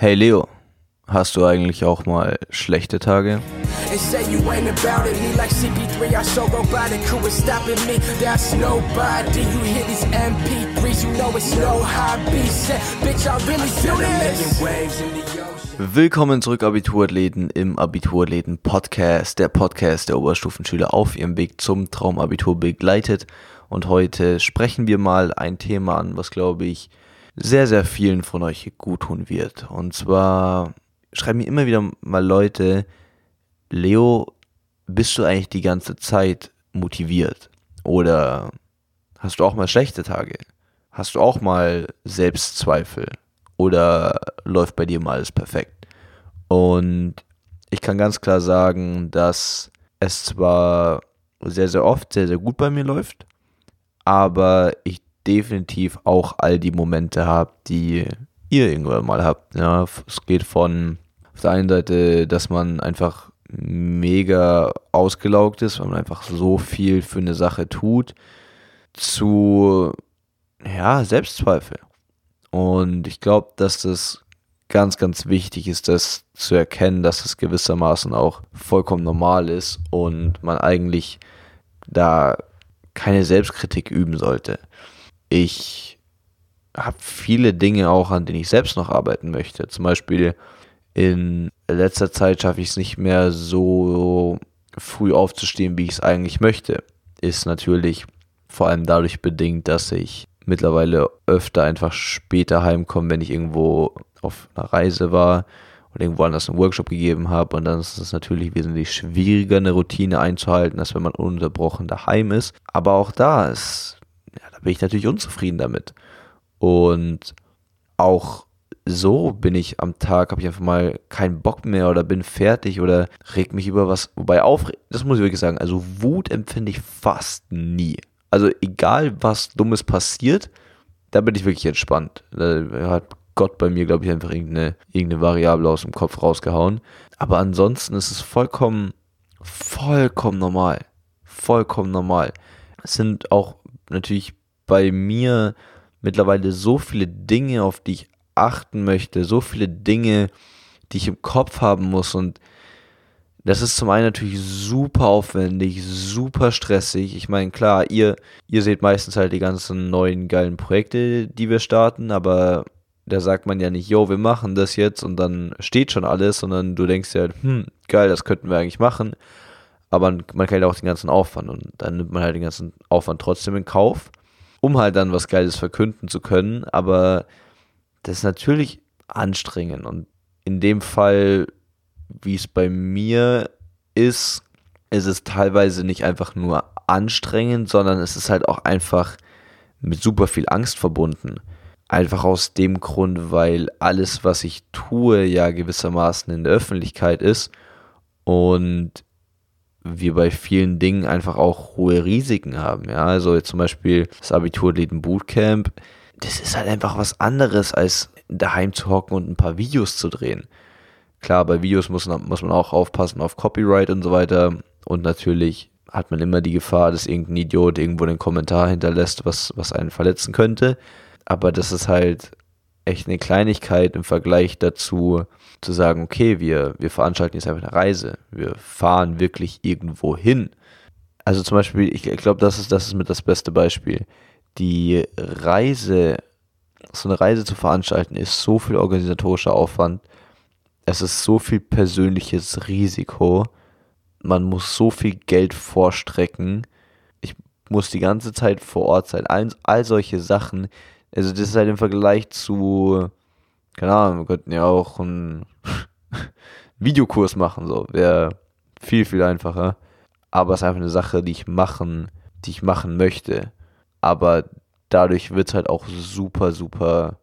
Hey Leo, hast du eigentlich auch mal schlechte Tage? and say you ain't about it. Me like CP3, I so robotic. Who is stopping me? That's nobody. You hear these MP3s, you know it's no hobby. Say, bitch, I really do this. waves in the ocean. Willkommen zurück, Abiturathleten, im Abiturathleten Podcast. Der Podcast, der Oberstufenschüler auf ihrem Weg zum Traumabitur begleitet. Und heute sprechen wir mal ein Thema an, was glaube ich sehr, sehr vielen von euch gut tun wird. Und zwar schreiben mir immer wieder mal Leute, Leo, bist du eigentlich die ganze Zeit motiviert? Oder hast du auch mal schlechte Tage? Hast du auch mal Selbstzweifel? Oder läuft bei dir mal alles perfekt? Und ich kann ganz klar sagen, dass es zwar sehr, sehr oft sehr, sehr gut bei mir läuft, aber ich definitiv auch all die Momente habe, die ihr irgendwann mal habt. Ja, es geht von auf der einen Seite, dass man einfach mega ausgelaugt ist, weil man einfach so viel für eine Sache tut, zu ja, Selbstzweifel. Und ich glaube, dass das ganz, ganz wichtig ist, das zu erkennen, dass es gewissermaßen auch vollkommen normal ist und man eigentlich da keine Selbstkritik üben sollte. Ich habe viele Dinge auch, an denen ich selbst noch arbeiten möchte. Zum Beispiel in letzter Zeit schaffe ich es nicht mehr so früh aufzustehen, wie ich es eigentlich möchte. Ist natürlich vor allem dadurch bedingt, dass ich mittlerweile öfter einfach später heimkomme, wenn ich irgendwo auf einer Reise war oder irgendwo anders einen Workshop gegeben habe. Und dann ist es natürlich wesentlich schwieriger, eine Routine einzuhalten, als wenn man ununterbrochen daheim ist. Aber auch da ist, bin ich natürlich unzufrieden damit. Und auch so bin ich am Tag, habe ich einfach mal keinen Bock mehr oder bin fertig oder reg mich über was. Wobei auf, das muss ich wirklich sagen, also Wut empfinde ich fast nie. Also egal was Dummes passiert, da bin ich wirklich entspannt. Da hat Gott bei mir, glaube ich, einfach irgendeine, irgendeine Variable aus dem Kopf rausgehauen. Aber ansonsten ist es vollkommen, vollkommen normal. Vollkommen normal. Es sind auch natürlich bei mir mittlerweile so viele Dinge, auf die ich achten möchte, so viele Dinge, die ich im Kopf haben muss und das ist zum einen natürlich super aufwendig, super stressig. Ich meine, klar, ihr, ihr seht meistens halt die ganzen neuen geilen Projekte, die wir starten, aber da sagt man ja nicht, yo, wir machen das jetzt und dann steht schon alles, sondern du denkst ja, hm, geil, das könnten wir eigentlich machen. Aber man kann ja auch den ganzen Aufwand und dann nimmt man halt den ganzen Aufwand trotzdem in Kauf, um halt dann was Geiles verkünden zu können. Aber das ist natürlich anstrengend. Und in dem Fall, wie es bei mir ist, ist es teilweise nicht einfach nur anstrengend, sondern es ist halt auch einfach mit super viel Angst verbunden. Einfach aus dem Grund, weil alles, was ich tue, ja gewissermaßen in der Öffentlichkeit ist und wir bei vielen Dingen einfach auch hohe Risiken haben. Ja, also jetzt zum Beispiel das Abiturläden Bootcamp das ist halt einfach was anderes, als daheim zu hocken und ein paar Videos zu drehen. Klar, bei Videos muss, muss man auch aufpassen auf Copyright und so weiter. Und natürlich hat man immer die Gefahr, dass irgendein Idiot irgendwo einen Kommentar hinterlässt, was, was einen verletzen könnte. Aber das ist halt echt eine Kleinigkeit im Vergleich dazu, zu sagen, okay, wir, wir veranstalten jetzt einfach eine Reise. Wir fahren wirklich irgendwo hin. Also zum Beispiel, ich, glaube, das ist, das ist mit das beste Beispiel die Reise, so eine Reise zu veranstalten, ist so viel organisatorischer Aufwand. Es ist so viel persönliches Risiko. Man muss so viel Geld vorstrecken. Ich muss die ganze Zeit vor Ort sein. All, all solche Sachen. Also das ist halt im Vergleich zu, keine Ahnung, wir könnten ja auch einen Videokurs machen, so. Wäre viel, viel einfacher. Aber es ist einfach eine Sache, die ich machen, die ich machen möchte aber dadurch wird es halt auch super, super.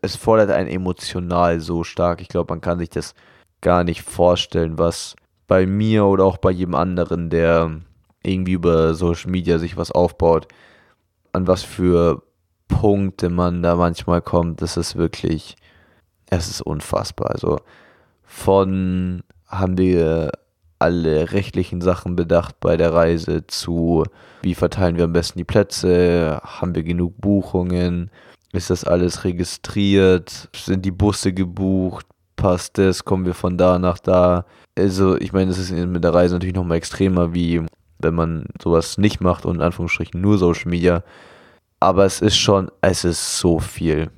Es fordert einen emotional so stark. Ich glaube, man kann sich das gar nicht vorstellen, was bei mir oder auch bei jedem anderen, der irgendwie über Social Media sich was aufbaut, an was für Punkte man da manchmal kommt. Das ist wirklich, es ist unfassbar. Also von haben wir alle rechtlichen Sachen bedacht bei der Reise zu, wie verteilen wir am besten die Plätze, haben wir genug Buchungen, ist das alles registriert, sind die Busse gebucht, passt das, kommen wir von da nach da. Also ich meine, es ist mit der Reise natürlich nochmal extremer, wie wenn man sowas nicht macht und in Anführungsstrichen nur Social Media. Aber es ist schon, es ist so viel.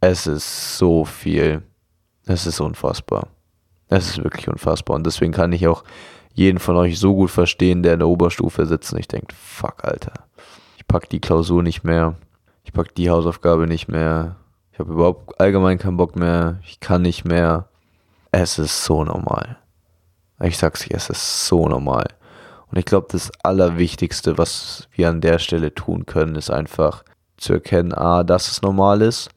Es ist so viel. Es ist unfassbar. Es ist wirklich unfassbar. Und deswegen kann ich auch jeden von euch so gut verstehen, der in der Oberstufe sitzt und ich denke, fuck, Alter. Ich pack die Klausur nicht mehr. Ich pack die Hausaufgabe nicht mehr. Ich habe überhaupt allgemein keinen Bock mehr. Ich kann nicht mehr. Es ist so normal. Ich sag's dir, es ist so normal. Und ich glaube, das Allerwichtigste, was wir an der Stelle tun können, ist einfach zu erkennen, a, dass es normal ist.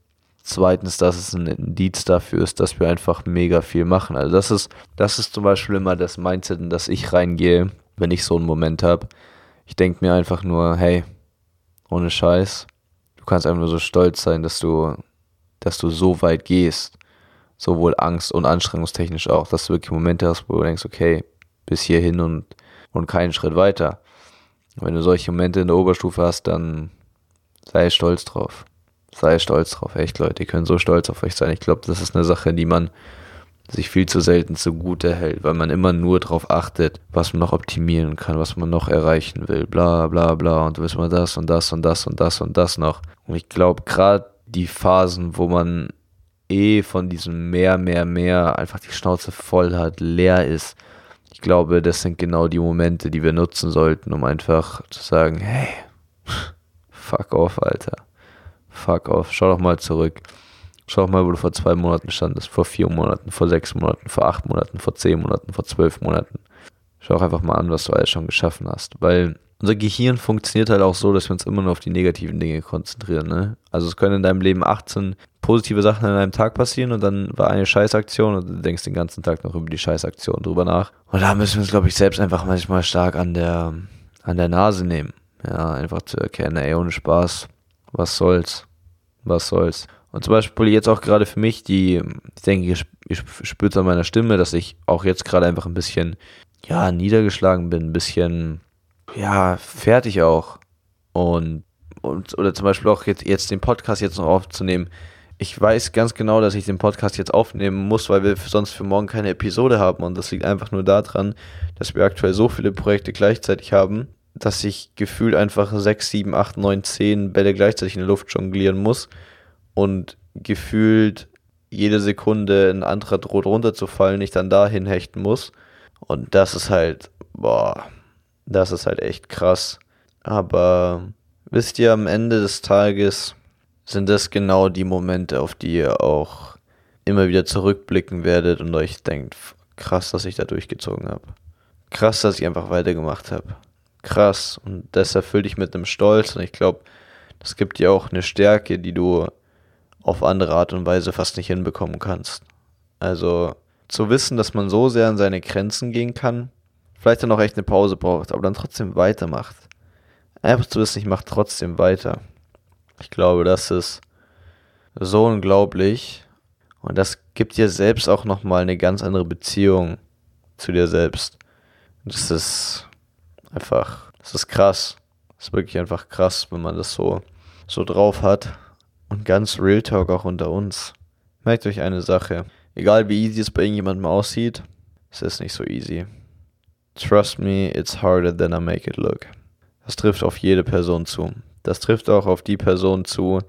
Zweitens, dass es ein Indiz dafür ist, dass wir einfach mega viel machen. Also das ist, das ist zum Beispiel immer das Mindset, in das ich reingehe, wenn ich so einen Moment habe. Ich denke mir einfach nur, hey, ohne Scheiß, du kannst einfach nur so stolz sein, dass du, dass du so weit gehst. Sowohl Angst und anstrengungstechnisch auch, dass du wirklich Momente hast, wo du denkst, okay, bis hierhin und und keinen Schritt weiter. Wenn du solche Momente in der Oberstufe hast, dann sei stolz drauf. Sei stolz drauf. Echt, Leute, ihr könnt so stolz auf euch sein. Ich glaube, das ist eine Sache, die man sich viel zu selten zugute hält, weil man immer nur darauf achtet, was man noch optimieren kann, was man noch erreichen will, bla bla bla und wissen wir das und das und das und das und das noch. Und ich glaube, gerade die Phasen, wo man eh von diesem mehr, mehr, mehr einfach die Schnauze voll hat, leer ist, ich glaube, das sind genau die Momente, die wir nutzen sollten, um einfach zu sagen, hey, fuck off, Alter. Fuck off. Schau doch mal zurück. Schau doch mal, wo du vor zwei Monaten standest, vor vier Monaten, vor sechs Monaten, vor acht Monaten, vor zehn Monaten, vor zwölf Monaten. Schau doch einfach mal an, was du alles schon geschaffen hast. Weil unser Gehirn funktioniert halt auch so, dass wir uns immer nur auf die negativen Dinge konzentrieren. Ne? Also es können in deinem Leben 18 positive Sachen an einem Tag passieren und dann war eine Scheißaktion und du denkst den ganzen Tag noch über die Scheißaktion drüber nach. Und da müssen wir uns, glaube ich, selbst einfach manchmal stark an der, an der Nase nehmen. Ja, einfach zu erkennen, ey, ohne Spaß, was soll's, was soll's. Und zum Beispiel jetzt auch gerade für mich, die, ich denke, ihr, spürt an meiner Stimme, dass ich auch jetzt gerade einfach ein bisschen, ja, niedergeschlagen bin, ein bisschen, ja, fertig auch. Und, und oder zum Beispiel auch jetzt, jetzt den Podcast jetzt noch aufzunehmen, ich weiß ganz genau, dass ich den Podcast jetzt aufnehmen muss, weil wir sonst für morgen keine Episode haben. Und das liegt einfach nur daran, dass wir aktuell so viele Projekte gleichzeitig haben, dass ich gefühlt einfach 6, 7, 8, 9, 10 Bälle gleichzeitig in der Luft jonglieren muss. Und gefühlt jede Sekunde ein anderer droht runterzufallen, ich dann dahin hechten muss. Und das ist halt, boah, das ist halt echt krass. Aber wisst ihr, am Ende des Tages sind das genau die Momente, auf die ihr auch immer wieder zurückblicken werdet und euch denkt, krass, dass ich da durchgezogen habe. Krass, dass ich einfach weitergemacht habe. Krass. Und das erfüllt dich mit einem Stolz. Und ich glaube, das gibt dir auch eine Stärke, die du auf andere Art und Weise fast nicht hinbekommen kannst. Also zu wissen, dass man so sehr an seine Grenzen gehen kann, vielleicht dann auch echt eine Pause braucht, aber dann trotzdem weitermacht. Einfach zu wissen, ich mache trotzdem weiter. Ich glaube, das ist so unglaublich. Und das gibt dir selbst auch nochmal eine ganz andere Beziehung zu dir selbst. Das ist einfach, das ist krass. Das ist wirklich einfach krass, wenn man das so, so drauf hat. Und ganz Real Talk auch unter uns. Merkt euch eine Sache. Egal wie easy es bei irgendjemandem aussieht, es ist nicht so easy. Trust me, it's harder than I make it look. Das trifft auf jede Person zu. Das trifft auch auf die Person zu,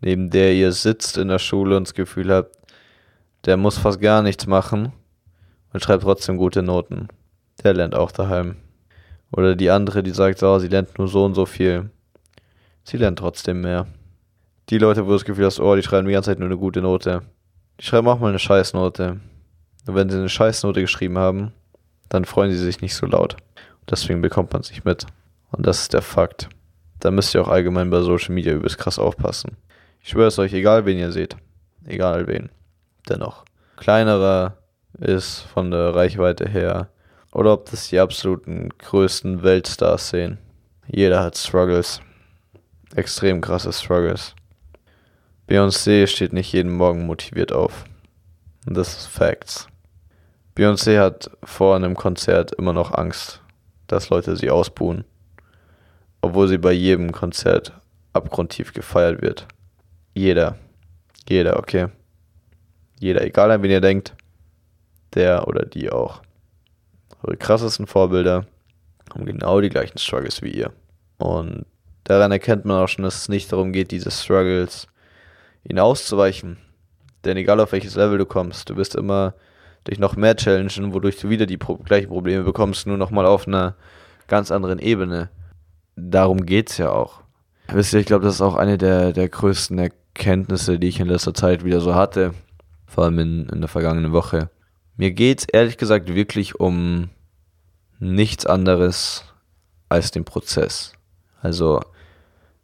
neben der ihr sitzt in der Schule und das Gefühl habt, der muss fast gar nichts machen und schreibt trotzdem gute Noten. Der lernt auch daheim. Oder die andere, die sagt, oh, sie lernt nur so und so viel. Sie lernt trotzdem mehr. Die Leute, wo du das Gefühl hast, oh, die schreiben die ganze Zeit nur eine gute Note. Die schreiben auch mal eine Scheißnote. Und wenn sie eine Scheißnote geschrieben haben, dann freuen sie sich nicht so laut. Deswegen bekommt man es nicht mit. Und das ist der Fakt da müsst ihr auch allgemein bei Social Media übelst krass aufpassen. Ich schwöre es euch, egal wen ihr seht, egal wen, dennoch. Kleinerer ist von der Reichweite her, oder ob das die absoluten größten Weltstars sehen. Jeder hat Struggles. Extrem krasse Struggles. Beyoncé steht nicht jeden Morgen motiviert auf. Und das ist Facts. Beyoncé hat vor einem Konzert immer noch Angst, dass Leute sie ausbuhen obwohl sie bei jedem Konzert abgrundtief gefeiert wird. Jeder. Jeder, okay. Jeder, egal an wen ihr denkt. der oder die auch. Eure krassesten Vorbilder haben genau die gleichen Struggles wie ihr. Und daran erkennt man auch schon, dass es nicht darum geht, diese Struggles ihnen auszuweichen. Denn egal auf welches Level du kommst, du wirst immer dich noch mehr challengen, wodurch du wieder die pro gleichen Probleme bekommst, nur nochmal auf einer ganz anderen Ebene. Darum geht es ja auch. Wisst ihr, ich glaube, das ist auch eine der, der größten Erkenntnisse, die ich in letzter Zeit wieder so hatte. Vor allem in, in der vergangenen Woche. Mir geht es ehrlich gesagt wirklich um nichts anderes als den Prozess. Also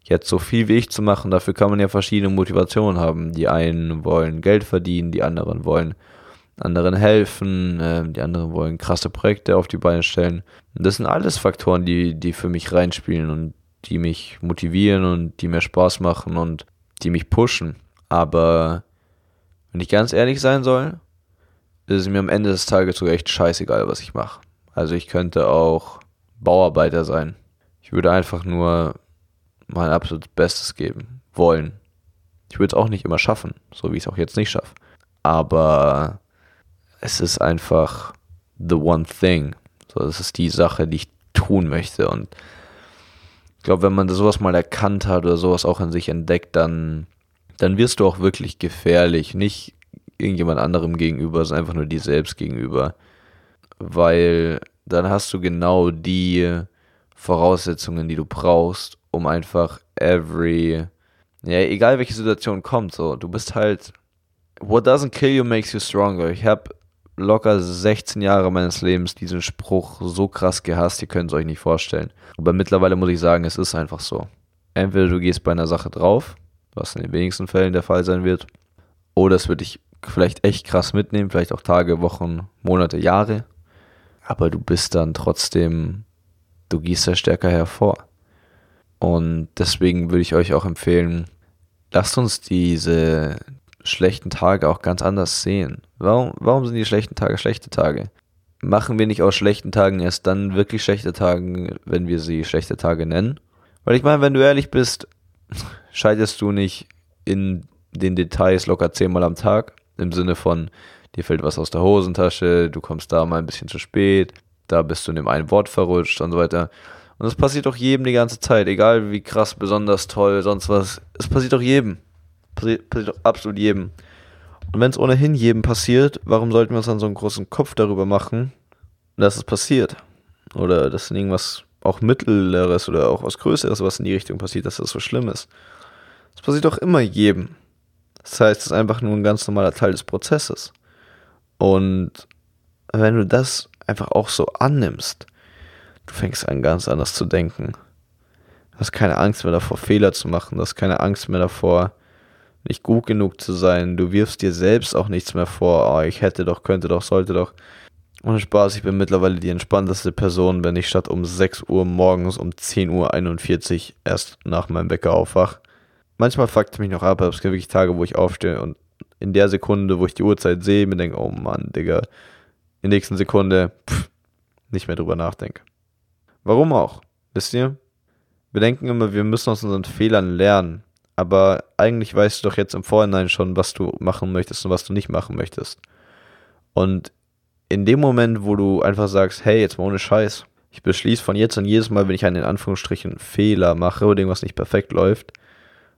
jetzt so viel wie ich zu machen, dafür kann man ja verschiedene Motivationen haben. Die einen wollen Geld verdienen, die anderen wollen anderen helfen, äh, die anderen wollen krasse Projekte auf die Beine stellen. Das sind alles Faktoren, die, die für mich reinspielen und die mich motivieren und die mir Spaß machen und die mich pushen. Aber wenn ich ganz ehrlich sein soll, ist es mir am Ende des Tages sogar echt scheißegal, was ich mache. Also ich könnte auch Bauarbeiter sein. Ich würde einfach nur mein absolutes Bestes geben wollen. Ich würde es auch nicht immer schaffen, so wie ich es auch jetzt nicht schaffe. Aber es ist einfach the one thing. So, das ist die Sache, die ich tun möchte. Und ich glaube, wenn man sowas mal erkannt hat oder sowas auch in sich entdeckt, dann, dann wirst du auch wirklich gefährlich. Nicht irgendjemand anderem gegenüber, sondern einfach nur dir selbst gegenüber. Weil dann hast du genau die Voraussetzungen, die du brauchst, um einfach every, ja, egal welche Situation kommt, so, du bist halt, what doesn't kill you makes you stronger. Ich habe locker 16 Jahre meines Lebens diesen Spruch so krass gehasst, ihr könnt es euch nicht vorstellen. Aber mittlerweile muss ich sagen, es ist einfach so. Entweder du gehst bei einer Sache drauf, was in den wenigsten Fällen der Fall sein wird, oder es wird dich vielleicht echt krass mitnehmen, vielleicht auch Tage, Wochen, Monate, Jahre. Aber du bist dann trotzdem, du gehst da stärker hervor. Und deswegen würde ich euch auch empfehlen, lasst uns diese, schlechten Tage auch ganz anders sehen. Warum, warum sind die schlechten Tage schlechte Tage? Machen wir nicht aus schlechten Tagen erst dann wirklich schlechte Tage, wenn wir sie schlechte Tage nennen? Weil ich meine, wenn du ehrlich bist, scheiterst du nicht in den Details locker zehnmal am Tag. Im Sinne von, dir fällt was aus der Hosentasche, du kommst da mal ein bisschen zu spät, da bist du in dem einen Wort verrutscht und so weiter. Und das passiert doch jedem die ganze Zeit, egal wie krass, besonders toll, sonst was. Es passiert doch jedem. Passiert, passiert doch absolut jedem. Und wenn es ohnehin jedem passiert, warum sollten wir uns dann so einen großen Kopf darüber machen, dass es passiert? Oder dass irgendwas auch Mittleres oder auch was Größeres, was in die Richtung passiert, dass das so schlimm ist. Das passiert doch immer jedem. Das heißt, es ist einfach nur ein ganz normaler Teil des Prozesses. Und wenn du das einfach auch so annimmst, du fängst an ganz anders zu denken. Du hast keine Angst mehr davor, Fehler zu machen. Du hast keine Angst mehr davor, nicht gut genug zu sein. Du wirfst dir selbst auch nichts mehr vor. Oh, ich hätte doch, könnte doch, sollte doch. Ohne Spaß, ich bin mittlerweile die entspannteste Person, wenn ich statt um 6 Uhr morgens um 10.41 Uhr erst nach meinem Wecker aufwach. Manchmal fuckt mich noch ab, aber es gibt wirklich Tage, wo ich aufstehe und in der Sekunde, wo ich die Uhrzeit sehe, mir denke, oh Mann, Digga, in der nächsten Sekunde pff, nicht mehr drüber nachdenke. Warum auch? Wisst ihr? Wir denken immer, wir müssen aus unseren Fehlern lernen aber eigentlich weißt du doch jetzt im Vorhinein schon, was du machen möchtest und was du nicht machen möchtest. Und in dem Moment, wo du einfach sagst, hey, jetzt mal ohne Scheiß, ich beschließe von jetzt an jedes Mal, wenn ich einen in Anführungsstrichen Fehler mache oder irgendwas nicht perfekt läuft,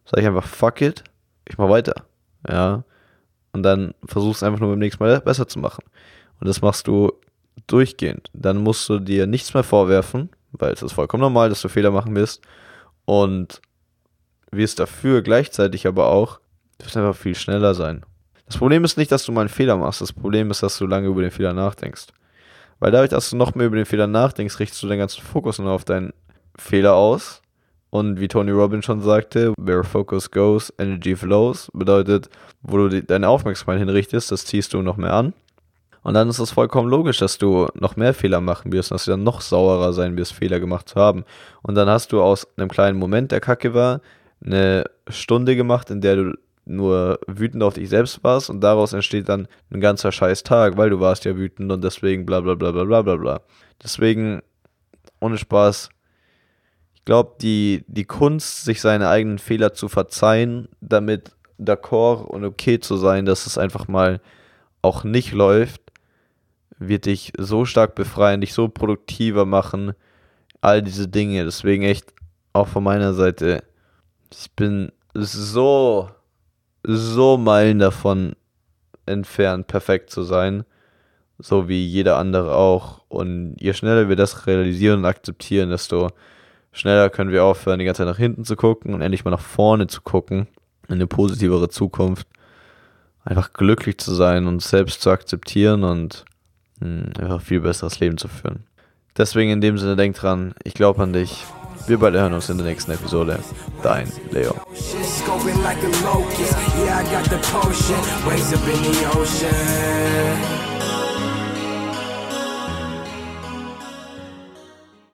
sage ich einfach, fuck it, ich mach weiter. Ja. Und dann versuchst einfach nur beim nächsten Mal besser zu machen. Und das machst du durchgehend. Dann musst du dir nichts mehr vorwerfen, weil es ist vollkommen normal, dass du Fehler machen wirst. Und wirst dafür gleichzeitig aber auch, du wirst einfach viel schneller sein. Das Problem ist nicht, dass du mal einen Fehler machst. Das Problem ist, dass du lange über den Fehler nachdenkst. Weil dadurch, dass du noch mehr über den Fehler nachdenkst, richtest du deinen ganzen Fokus nur auf deinen Fehler aus. Und wie Tony Robbins schon sagte, where focus goes, energy flows. Bedeutet, wo du deine Aufmerksamkeit hinrichtest, das ziehst du noch mehr an. Und dann ist es vollkommen logisch, dass du noch mehr Fehler machen wirst, dass du dann noch saurer sein wirst, Fehler gemacht zu haben. Und dann hast du aus einem kleinen Moment, der kacke war, eine Stunde gemacht, in der du nur wütend auf dich selbst warst und daraus entsteht dann ein ganzer scheiß Tag, weil du warst ja wütend und deswegen bla bla bla bla bla bla bla. Deswegen, ohne Spaß, glaube, die, die Kunst, sich seine eigenen Fehler zu verzeihen, damit d'accord und okay zu sein, dass es einfach mal auch nicht läuft, wird dich so stark befreien, dich so produktiver machen, all diese Dinge. Deswegen echt auch von meiner Seite, ich bin so, so Meilen davon entfernt, perfekt zu sein, so wie jeder andere auch. Und je schneller wir das realisieren und akzeptieren, desto schneller können wir aufhören, die ganze Zeit nach hinten zu gucken und endlich mal nach vorne zu gucken, in eine positivere Zukunft. Einfach glücklich zu sein und selbst zu akzeptieren und mh, hm, einfach viel besseres Leben zu führen. Deswegen in dem Sinne, denk dran, ich glaube an dich. Wir beide hören uns in der nächsten Episode. Dein Leo. Yeah,